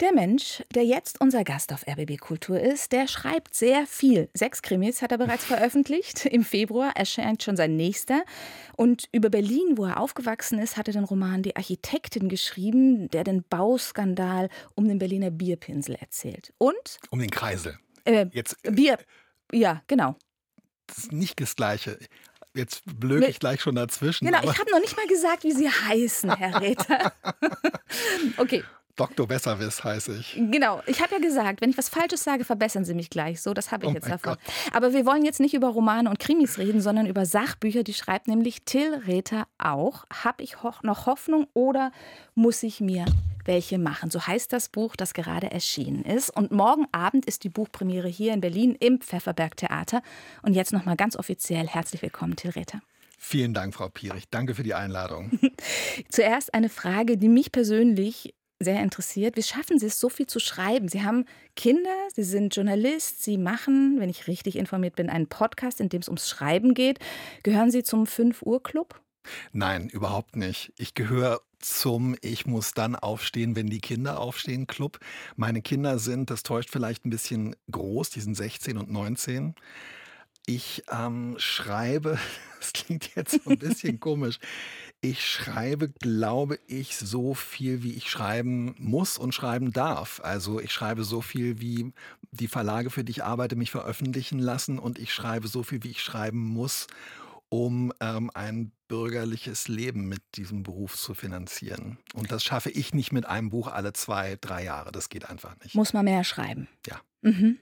Der Mensch, der jetzt unser Gast auf RBB Kultur ist, der schreibt sehr viel. Sechs Krimis hat er bereits veröffentlicht. Im Februar erscheint schon sein nächster. Und über Berlin, wo er aufgewachsen ist, hat er den Roman Die Architektin geschrieben, der den Bauskandal um den Berliner Bierpinsel erzählt. Und? Um den Kreisel. Äh, jetzt, äh, Bier. Ja, genau. Das ist nicht das Gleiche. Jetzt blöke ich gleich schon dazwischen. Genau, ich habe noch nicht mal gesagt, wie Sie heißen, Herr Räther. okay. Dr. Besserwiss heiße ich. Genau, ich habe ja gesagt, wenn ich was Falsches sage, verbessern Sie mich gleich. So, das habe ich oh jetzt davon. Aber wir wollen jetzt nicht über Romane und Krimis reden, sondern über Sachbücher. Die schreibt nämlich Till Räther auch. Habe ich ho noch Hoffnung oder muss ich mir welche machen? So heißt das Buch, das gerade erschienen ist. Und morgen Abend ist die Buchpremiere hier in Berlin im Pfefferberg Theater. Und jetzt nochmal ganz offiziell herzlich willkommen, Till Räther. Vielen Dank, Frau Pierich. Danke für die Einladung. Zuerst eine Frage, die mich persönlich sehr interessiert. Wie schaffen Sie es, so viel zu schreiben? Sie haben Kinder, Sie sind Journalist, Sie machen, wenn ich richtig informiert bin, einen Podcast, in dem es ums Schreiben geht. Gehören Sie zum 5 Uhr Club? Nein, überhaupt nicht. Ich gehöre zum Ich muss dann aufstehen, wenn die Kinder aufstehen Club. Meine Kinder sind, das täuscht vielleicht ein bisschen groß, die sind 16 und 19. Ich ähm, schreibe, das klingt jetzt so ein bisschen komisch, ich schreibe, glaube ich, so viel, wie ich schreiben muss und schreiben darf. Also ich schreibe so viel, wie die Verlage, für die ich arbeite, mich veröffentlichen lassen und ich schreibe so viel, wie ich schreiben muss, um ähm, ein bürgerliches Leben mit diesem Beruf zu finanzieren. Und das schaffe ich nicht mit einem Buch alle zwei, drei Jahre. Das geht einfach nicht. Muss man mehr schreiben. Ja. Mhm.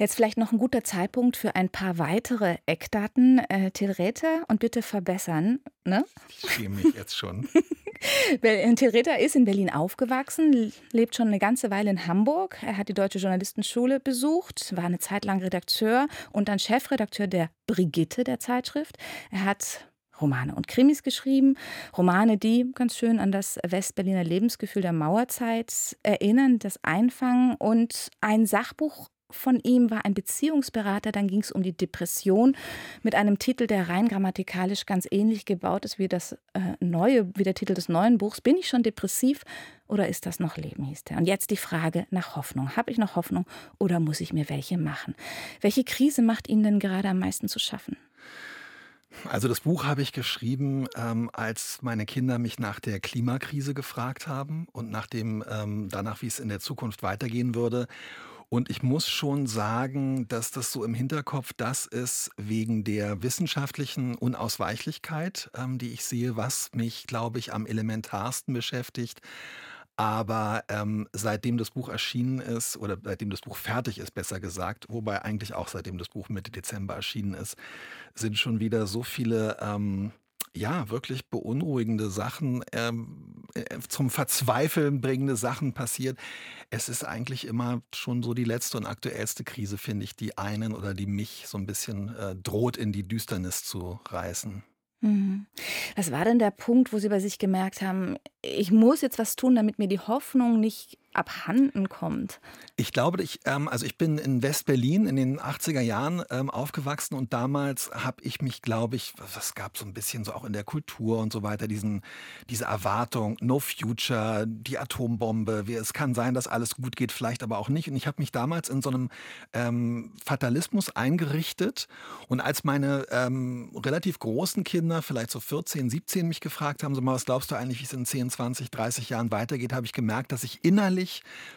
Jetzt vielleicht noch ein guter Zeitpunkt für ein paar weitere Eckdaten. Äh, Tilrete und bitte verbessern. Ne? Ich schäme mich jetzt schon. Tilreta ist in Berlin aufgewachsen, lebt schon eine ganze Weile in Hamburg. Er hat die Deutsche Journalistenschule besucht, war eine Zeit lang Redakteur und dann Chefredakteur der Brigitte der Zeitschrift. Er hat Romane und Krimis geschrieben. Romane, die ganz schön an das Westberliner Lebensgefühl der Mauerzeit erinnern, das einfangen. Und ein Sachbuch von ihm war ein Beziehungsberater. Dann ging es um die Depression mit einem Titel, der rein grammatikalisch ganz ähnlich gebaut ist wie das äh, neue, wie der Titel des neuen Buchs. Bin ich schon depressiv oder ist das noch Leben, hieß der. Und jetzt die Frage nach Hoffnung. Habe ich noch Hoffnung oder muss ich mir welche machen? Welche Krise macht Ihnen denn gerade am meisten zu schaffen? Also das Buch habe ich geschrieben, ähm, als meine Kinder mich nach der Klimakrise gefragt haben und nach dem, ähm, danach, wie es in der Zukunft weitergehen würde. Und ich muss schon sagen, dass das so im Hinterkopf das ist, wegen der wissenschaftlichen Unausweichlichkeit, ähm, die ich sehe, was mich, glaube ich, am elementarsten beschäftigt. Aber ähm, seitdem das Buch erschienen ist, oder seitdem das Buch fertig ist, besser gesagt, wobei eigentlich auch seitdem das Buch Mitte Dezember erschienen ist, sind schon wieder so viele ähm, ja, wirklich beunruhigende Sachen, ähm, äh, zum Verzweifeln bringende Sachen passiert. Es ist eigentlich immer schon so die letzte und aktuellste Krise, finde ich, die einen oder die mich so ein bisschen äh, droht, in die Düsternis zu reißen. Mhm. Was war denn der Punkt, wo Sie bei sich gemerkt haben, ich muss jetzt was tun, damit mir die Hoffnung nicht abhanden kommt? Ich glaube, ich, ähm, also ich bin in West-Berlin in den 80er Jahren ähm, aufgewachsen und damals habe ich mich, glaube ich, es gab so ein bisschen so auch in der Kultur und so weiter, diesen, diese Erwartung, no future, die Atombombe, es kann sein, dass alles gut geht, vielleicht aber auch nicht. Und ich habe mich damals in so einem ähm, Fatalismus eingerichtet und als meine ähm, relativ großen Kinder, vielleicht so 14, 17, mich gefragt haben, so mal, was glaubst du eigentlich, wie es in 10, 20, 30 Jahren weitergeht, habe ich gemerkt, dass ich innerlich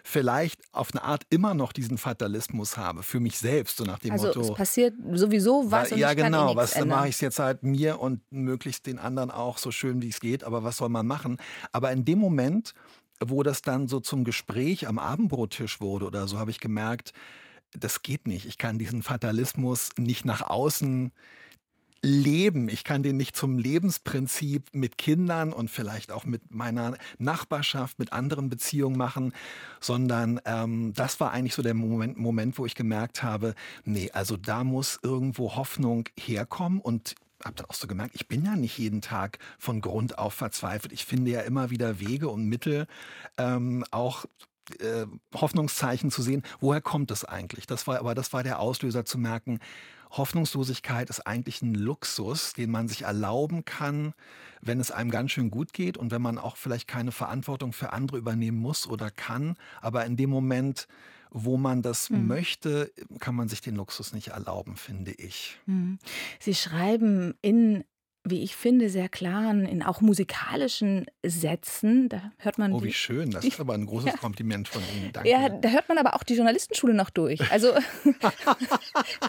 vielleicht auf eine Art immer noch diesen Fatalismus habe für mich selbst, so nach dem also Motto. Es passiert sowieso was. und ja, genau. Was dann mache ich es jetzt halt mir und möglichst den anderen auch so schön wie es geht. Aber was soll man machen? Aber in dem Moment, wo das dann so zum Gespräch am Abendbrottisch wurde oder so, habe ich gemerkt, das geht nicht. Ich kann diesen Fatalismus nicht nach außen leben. Ich kann den nicht zum Lebensprinzip mit Kindern und vielleicht auch mit meiner Nachbarschaft, mit anderen Beziehungen machen, sondern ähm, das war eigentlich so der Moment, Moment, wo ich gemerkt habe, nee, also da muss irgendwo Hoffnung herkommen und habe dann auch so gemerkt, ich bin ja nicht jeden Tag von Grund auf verzweifelt. Ich finde ja immer wieder Wege und Mittel, ähm, auch äh, Hoffnungszeichen zu sehen. Woher kommt das eigentlich? Das war, aber das war der Auslöser zu merken, Hoffnungslosigkeit ist eigentlich ein Luxus, den man sich erlauben kann, wenn es einem ganz schön gut geht und wenn man auch vielleicht keine Verantwortung für andere übernehmen muss oder kann. Aber in dem Moment, wo man das mhm. möchte, kann man sich den Luxus nicht erlauben, finde ich. Mhm. Sie schreiben in wie ich finde, sehr klaren, in auch musikalischen Sätzen. Da hört man. Oh, wie schön. Das ist aber ein großes ja. Kompliment von Ihnen. Danke. Ja, da hört man aber auch die Journalistenschule noch durch. Also,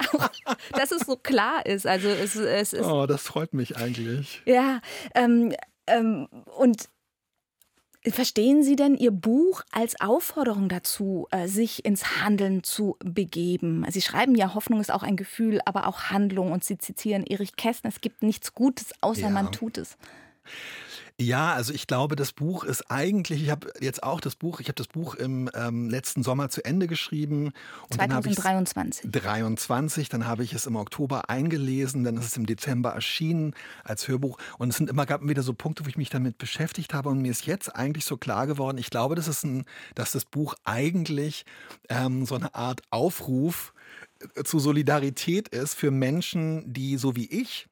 dass es so klar ist. Also, es, es ist. Oh, das freut mich eigentlich. Ja, ähm, ähm, und Verstehen Sie denn Ihr Buch als Aufforderung dazu, äh, sich ins Handeln zu begeben? Sie schreiben ja, Hoffnung ist auch ein Gefühl, aber auch Handlung. Und Sie zitieren Erich Kästner, es gibt nichts Gutes, außer ja. man tut es. Ja, also ich glaube, das Buch ist eigentlich, ich habe jetzt auch das Buch, ich habe das Buch im ähm, letzten Sommer zu Ende geschrieben. Und 2023. Dann 23, dann habe ich es im Oktober eingelesen, dann ist es im Dezember erschienen als Hörbuch. Und es sind immer gab wieder so Punkte, wo ich mich damit beschäftigt habe. Und mir ist jetzt eigentlich so klar geworden, ich glaube, das ist ein, dass das Buch eigentlich ähm, so eine Art Aufruf äh, zu Solidarität ist für Menschen, die so wie ich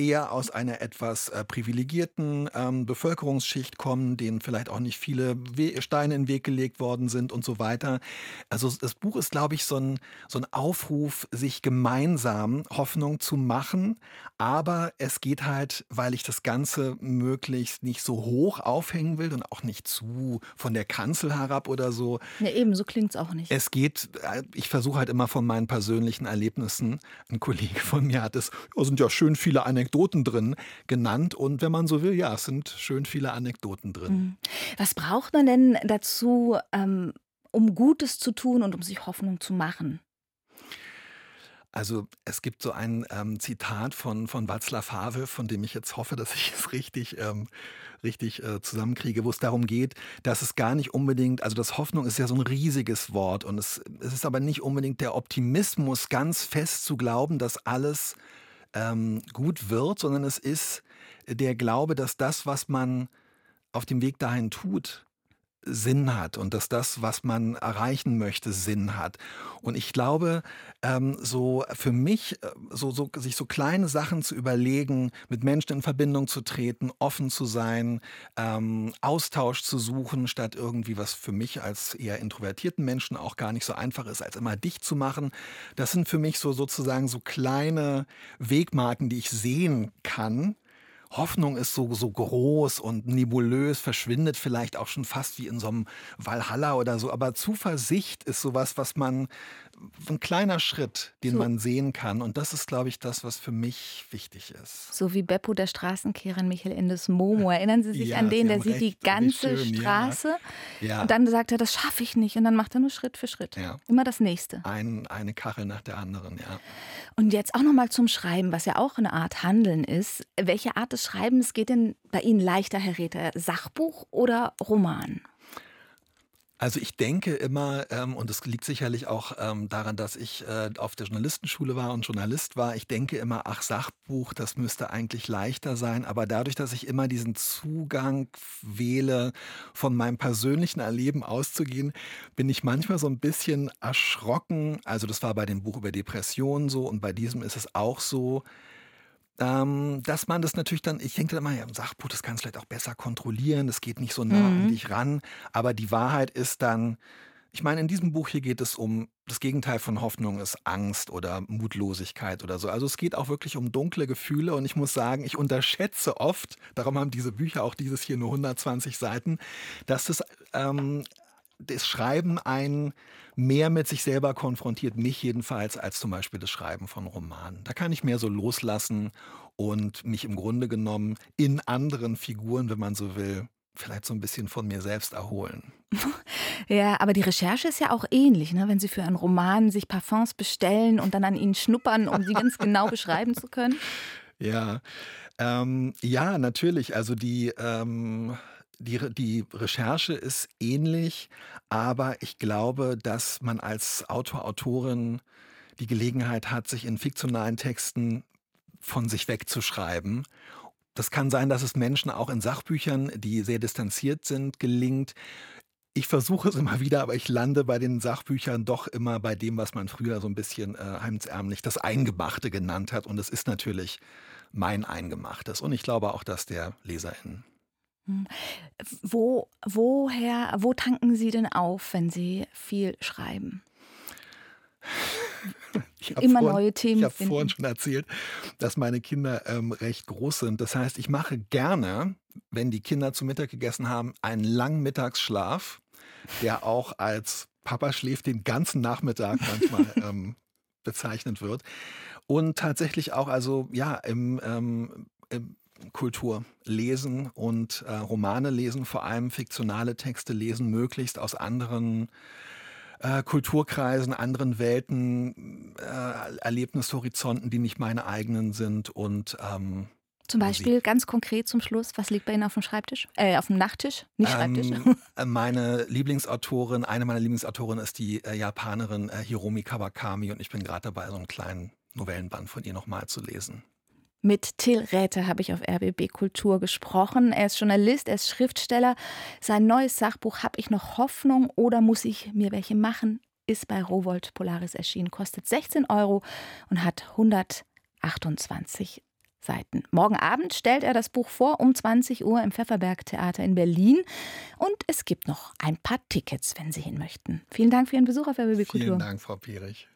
eher aus einer etwas äh, privilegierten ähm, Bevölkerungsschicht kommen, denen vielleicht auch nicht viele We Steine in den Weg gelegt worden sind und so weiter. Also das Buch ist, glaube ich, so ein, so ein Aufruf, sich gemeinsam Hoffnung zu machen. Aber es geht halt, weil ich das Ganze möglichst nicht so hoch aufhängen will und auch nicht zu von der Kanzel herab oder so. Ja, eben, so klingt es auch nicht. Es geht, äh, ich versuche halt immer von meinen persönlichen Erlebnissen. Ein Kollege von mir hat es, da sind ja schön viele Anekdoten Anekdoten drin genannt. Und wenn man so will, ja, es sind schön viele Anekdoten drin. Mhm. Was braucht man denn dazu, ähm, um Gutes zu tun und um sich Hoffnung zu machen? Also es gibt so ein ähm, Zitat von, von Václav Havel, von dem ich jetzt hoffe, dass ich es richtig, ähm, richtig äh, zusammenkriege, wo es darum geht, dass es gar nicht unbedingt, also das Hoffnung ist ja so ein riesiges Wort und es, es ist aber nicht unbedingt der Optimismus, ganz fest zu glauben, dass alles ähm, gut wird, sondern es ist der Glaube, dass das, was man auf dem Weg dahin tut, Sinn hat und dass das, was man erreichen möchte, Sinn hat. Und ich glaube, ähm, so für mich, äh, so, so, sich so kleine Sachen zu überlegen, mit Menschen in Verbindung zu treten, offen zu sein, ähm, Austausch zu suchen, statt irgendwie, was für mich als eher introvertierten Menschen auch gar nicht so einfach ist, als immer dicht zu machen. Das sind für mich so sozusagen so kleine Wegmarken, die ich sehen kann, Hoffnung ist so, so groß und nebulös, verschwindet vielleicht auch schon fast wie in so einem Valhalla oder so. Aber Zuversicht ist sowas, was man ein kleiner Schritt, den so. man sehen kann. Und das ist, glaube ich, das, was für mich wichtig ist. So wie Beppo, der Straßenkehrer in Michael Endes Momo. Erinnern Sie sich ja, an den? Der sieht die ganze schön, Straße. Ja. Ja. Und dann sagt er, das schaffe ich nicht. Und dann macht er nur Schritt für Schritt. Immer das Nächste. Ein, eine Kachel nach der anderen, ja. Und jetzt auch nochmal zum Schreiben, was ja auch eine Art Handeln ist. Welche Art des Schreibens geht denn bei Ihnen leichter, Herr Räther? Sachbuch oder Roman? Also ich denke immer, ähm, und es liegt sicherlich auch ähm, daran, dass ich äh, auf der Journalistenschule war und Journalist war, ich denke immer, ach, Sachbuch, das müsste eigentlich leichter sein. Aber dadurch, dass ich immer diesen Zugang wähle, von meinem persönlichen Erleben auszugehen, bin ich manchmal so ein bisschen erschrocken. Also das war bei dem Buch über Depressionen so und bei diesem ist es auch so ähm, dass man das natürlich dann, ich denke dann immer, ja, im Sachbuch, das kannst du vielleicht auch besser kontrollieren, das geht nicht so nah mhm. an dich ran. Aber die Wahrheit ist dann, ich meine, in diesem Buch hier geht es um das Gegenteil von Hoffnung ist Angst oder Mutlosigkeit oder so. Also es geht auch wirklich um dunkle Gefühle und ich muss sagen, ich unterschätze oft, darum haben diese Bücher auch dieses hier nur 120 Seiten, dass das, ähm, das Schreiben ein mehr mit sich selber konfrontiert, mich jedenfalls, als zum Beispiel das Schreiben von Romanen. Da kann ich mehr so loslassen und mich im Grunde genommen in anderen Figuren, wenn man so will, vielleicht so ein bisschen von mir selbst erholen. Ja, aber die Recherche ist ja auch ähnlich, ne? wenn Sie für einen Roman sich Parfums bestellen und dann an ihnen schnuppern, um sie ganz genau beschreiben zu können. Ja, ähm, ja, natürlich. Also die ähm, die, die Recherche ist ähnlich, aber ich glaube, dass man als Autor, Autorin die Gelegenheit hat, sich in fiktionalen Texten von sich wegzuschreiben. Das kann sein, dass es Menschen auch in Sachbüchern, die sehr distanziert sind, gelingt. ich versuche es immer wieder, aber ich lande bei den Sachbüchern doch immer bei dem, was man früher so ein bisschen äh, heimsärmlich das Eingemachte genannt hat. Und es ist natürlich mein Eingemachtes. Und ich glaube auch, dass der LeserInnen. Wo, woher, wo tanken Sie denn auf, wenn Sie viel schreiben? Immer vorhin, neue Themen. Ich habe vorhin schon erzählt, dass meine Kinder ähm, recht groß sind. Das heißt, ich mache gerne, wenn die Kinder zu Mittag gegessen haben, einen langen Mittagsschlaf, der auch als Papa schläft den ganzen Nachmittag manchmal ähm, bezeichnet wird. Und tatsächlich auch, also ja, im, ähm, im Kultur lesen und äh, Romane lesen, vor allem fiktionale Texte lesen, möglichst aus anderen äh, Kulturkreisen, anderen Welten, äh, Erlebnishorizonten, die nicht meine eigenen sind und ähm, zum Beispiel Musik. ganz konkret zum Schluss, was liegt bei Ihnen auf dem Schreibtisch? Äh, auf dem Nachttisch? Nicht Schreibtisch. Ähm, äh, meine Lieblingsautorin, eine meiner Lieblingsautorinnen ist die äh, Japanerin äh, Hiromi Kawakami und ich bin gerade dabei, so einen kleinen Novellenband von ihr nochmal zu lesen. Mit Till Räthe habe ich auf RBB Kultur gesprochen. Er ist Journalist, er ist Schriftsteller. Sein neues Sachbuch Hab ich noch Hoffnung oder muss ich mir welche machen? ist bei Rowold Polaris erschienen, kostet 16 Euro und hat 128 Seiten. Morgen Abend stellt er das Buch vor um 20 Uhr im Pfefferberg Theater in Berlin. Und es gibt noch ein paar Tickets, wenn Sie hin möchten. Vielen Dank für Ihren Besuch auf RBB Kultur. Vielen Dank, Frau Pierich.